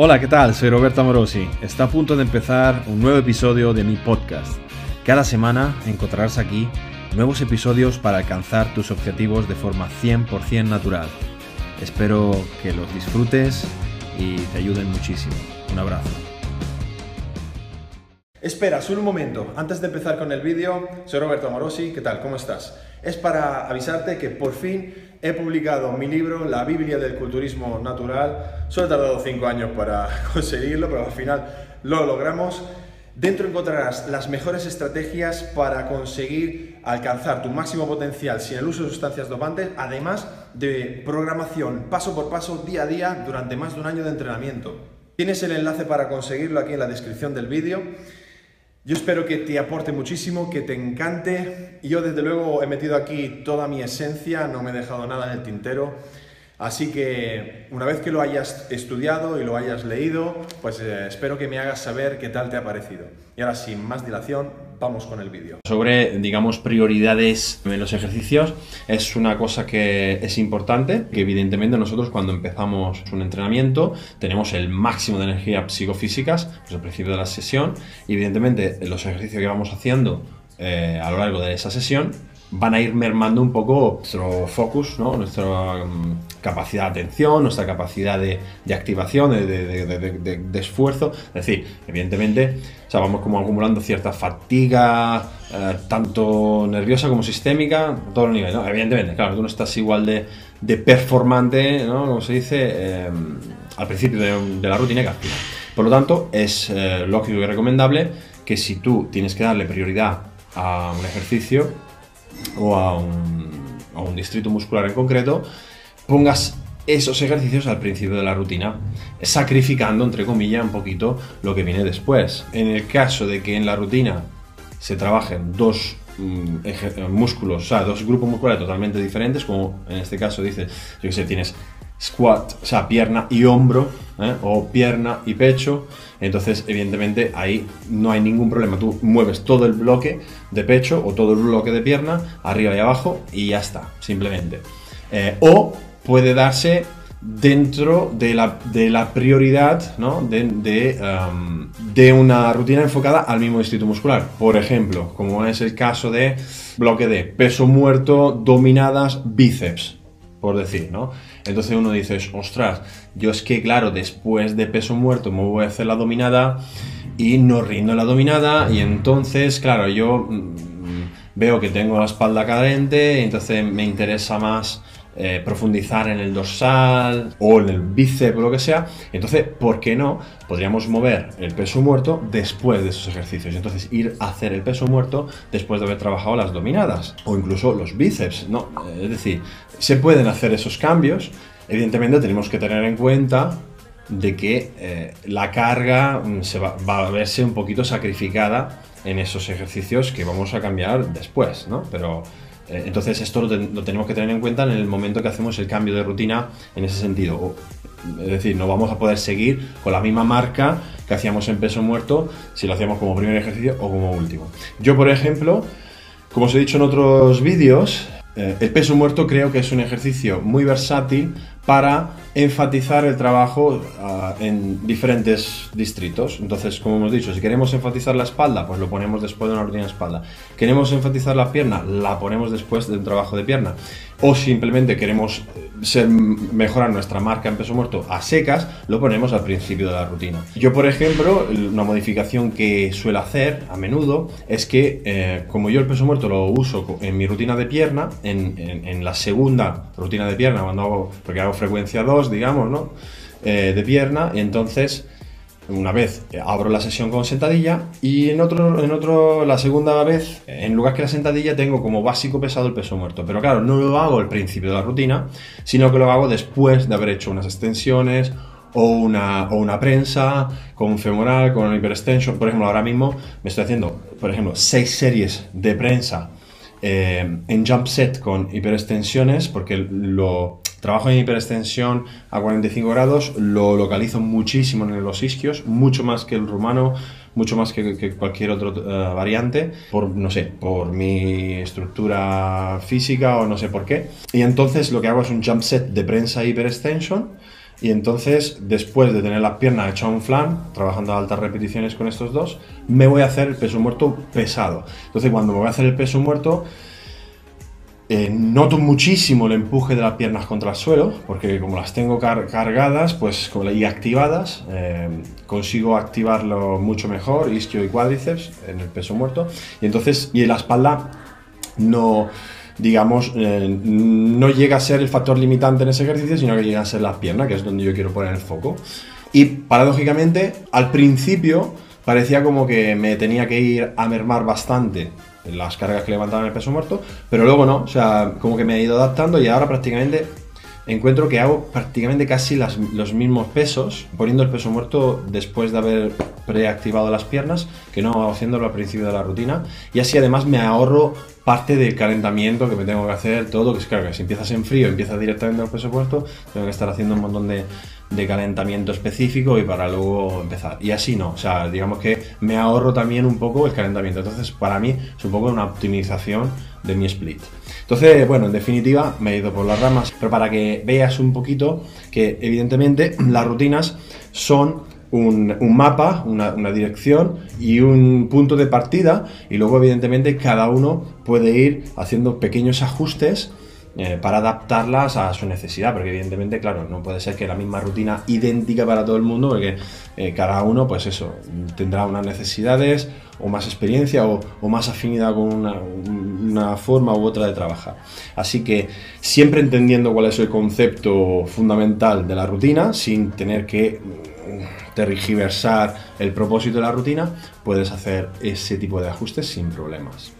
Hola, ¿qué tal? Soy Roberto Amorosi. Está a punto de empezar un nuevo episodio de mi podcast. Cada semana encontrarás aquí nuevos episodios para alcanzar tus objetivos de forma 100% natural. Espero que los disfrutes y te ayuden muchísimo. Un abrazo. Espera, solo un momento. Antes de empezar con el vídeo, soy Roberto Amorosi. ¿Qué tal? ¿Cómo estás? Es para avisarte que por fin he publicado mi libro, La Biblia del Culturismo Natural. Solo he tardado cinco años para conseguirlo, pero al final lo logramos. Dentro encontrarás las mejores estrategias para conseguir alcanzar tu máximo potencial sin el uso de sustancias dopantes, además de programación paso por paso, día a día, durante más de un año de entrenamiento. Tienes el enlace para conseguirlo aquí en la descripción del vídeo. Yo espero que te aporte muchísimo, que te encante. Yo desde luego he metido aquí toda mi esencia, no me he dejado nada en el tintero. Así que una vez que lo hayas estudiado y lo hayas leído, pues eh, espero que me hagas saber qué tal te ha parecido. Y ahora sin más dilación, vamos con el vídeo. Sobre, digamos, prioridades en los ejercicios, es una cosa que es importante, que evidentemente nosotros cuando empezamos un entrenamiento tenemos el máximo de energía psicofísicas, pues al principio de la sesión, y evidentemente los ejercicios que vamos haciendo eh, a lo largo de esa sesión van a ir mermando un poco nuestro focus, nuestra um, capacidad de atención, nuestra capacidad de, de activación, de, de, esfuerzo. Es decir, evidentemente, o vamos como acumulando cierta fatiga, eh, tanto nerviosa como sistémica, a todos los niveles. ¿no? Evidentemente, claro, tú no estás igual de, performante, ¿no? como se dice, eh, al principio de, la rutina que al final. Por lo tanto, es eh, lógico y recomendable que si tú tienes que darle prioridad a un ejercicio, o a un, distrito muscular en concreto, pongas esos ejercicios al principio de la rutina, sacrificando, entre comillas, un poquito lo que viene después. En el caso de que en la rutina se trabajen dos mm, músculos, o sea, dos grupos musculares totalmente diferentes, como en este caso dice, yo que sé, tienes squat, o sea, pierna y hombro, ¿eh? o pierna y pecho. Entonces, evidentemente, ahí no hay ningún problema. Tú mueves todo el bloque de pecho o todo el bloque de pierna, arriba y abajo, y ya está, simplemente. Eh, o puede darse dentro de la, de la prioridad ¿no? de, de, um, de, una rutina enfocada al mismo distrito muscular. Por ejemplo, como es el caso de bloque de peso muerto, dominadas, bíceps por decir, ¿no? Entonces uno dice, ostras, yo es que, claro, después de peso muerto me voy a hacer la dominada y no rindo la dominada y entonces, claro, yo mm, veo que tengo la espalda cadente entonces me interesa más eh, profundizar en el dorsal o en el bíceps o lo que sea. Entonces, ¿por qué no? Podríamos mover el peso muerto después de esos ejercicios. Entonces, ir a hacer el peso muerto después de haber trabajado las dominadas o incluso los bíceps. No, es decir, se pueden hacer esos cambios. Evidentemente, tenemos que tener en cuenta de que eh, la carga mm, se va, va, a verse un poquito sacrificada en esos ejercicios que vamos a cambiar después, ¿no? Pero eh, entonces esto lo, tenemos que tener en cuenta en el momento que hacemos el cambio de rutina en ese sentido. Es decir, no vamos a poder seguir con la misma marca que hacíamos en peso muerto si lo hacíamos como primer ejercicio o como último. Yo, por ejemplo, como os he dicho en otros vídeos, eh, el peso muerto creo que es un ejercicio muy versátil para enfatizar el trabajo ah, en diferentes distritos. Entonces, como hemos dicho, si queremos enfatizar la espalda, pues lo ponemos después de una rutina de espalda. Queremos enfatizar la pierna, la ponemos después de un trabajo de pierna. O simplemente queremos mejorar nuestra marca en peso muerto a secas, lo ponemos al principio de la rutina. Yo, por ejemplo, una modificación que suelo hacer a menudo es que, eh, como yo el peso muerto lo uso en mi rutina de pierna, en, en la segunda rutina de pierna, cuando hago, porque hago frecuencia 2, digamos, ¿no? Eh, de pierna, y entonces una vez abro la sesión con sentadilla y en otro, en otro, la segunda vez, en lugar que la sentadilla, tengo como básico pesado el peso muerto. Pero claro, no lo hago al principio de la rutina, sino que lo hago después de haber hecho unas extensiones o una, o una prensa con femoral, con hiperextension. Por ejemplo, ahora mismo me estoy haciendo, por ejemplo, seis series de prensa eh, en jump set con hiperextensiones, porque lo trabajo en hiperextensión a 45 grados, lo localizo muchísimo en los isquios, mucho más que el rumano, mucho más que, cualquier otra eh, variante, por, no sé, por mi estructura física o no sé por qué. Y entonces lo que hago es un jump set de prensa hiperextension Y entonces, después de tener las piernas hechas a un flan, trabajando a altas repeticiones con estos dos, me voy a hacer el peso muerto pesado. Entonces, cuando me voy a hacer el peso muerto, eh, noto muchísimo el empuje de las piernas contra el suelo, porque como las tengo cargadas pues, y activadas, eh, consigo activarlo mucho mejor, isquio y cuádriceps en el peso muerto. Y entonces, y la espalda no digamos, eh, no llega a ser el factor limitante en ese ejercicio, sino que llega a ser las piernas, que es donde yo quiero poner el foco. Y paradójicamente, al principio parecía como que me tenía que ir a mermar bastante las cargas que levantaban el peso muerto, pero luego no, o sea, como que me he ido adaptando y ahora prácticamente encuentro que hago prácticamente casi los mismos pesos, poniendo el peso muerto después de haber preactivado las piernas, que no haciéndolo al principio de la rutina. Y así además me ahorro parte del calentamiento que me tengo que hacer, todo, que es claro que si empiezas en frío, empiezas directamente el peso muerto, tengo que estar haciendo un montón de, de calentamiento específico y para luego empezar. Y así no, o sea, digamos que me ahorro también un poco el calentamiento. Entonces, para mí es un poco una optimización de mi split. Entonces, bueno, en definitiva, me he ido por las ramas, pero para que veas un poquito que evidentemente las rutinas son un, mapa, una, una, dirección y un punto de partida y luego evidentemente cada uno puede ir haciendo pequeños ajustes eh, para adaptarlas a su necesidad, porque evidentemente, claro, no puede ser que la misma rutina idéntica para todo el mundo, porque eh, cada uno, pues eso, tendrá unas necesidades o más experiencia o, más afinidad con una, una, forma u otra de trabajar. Así que siempre entendiendo cuál es el concepto fundamental de la rutina, sin tener que tergiversar el propósito de la rutina, puedes hacer ese tipo de ajustes sin problemas.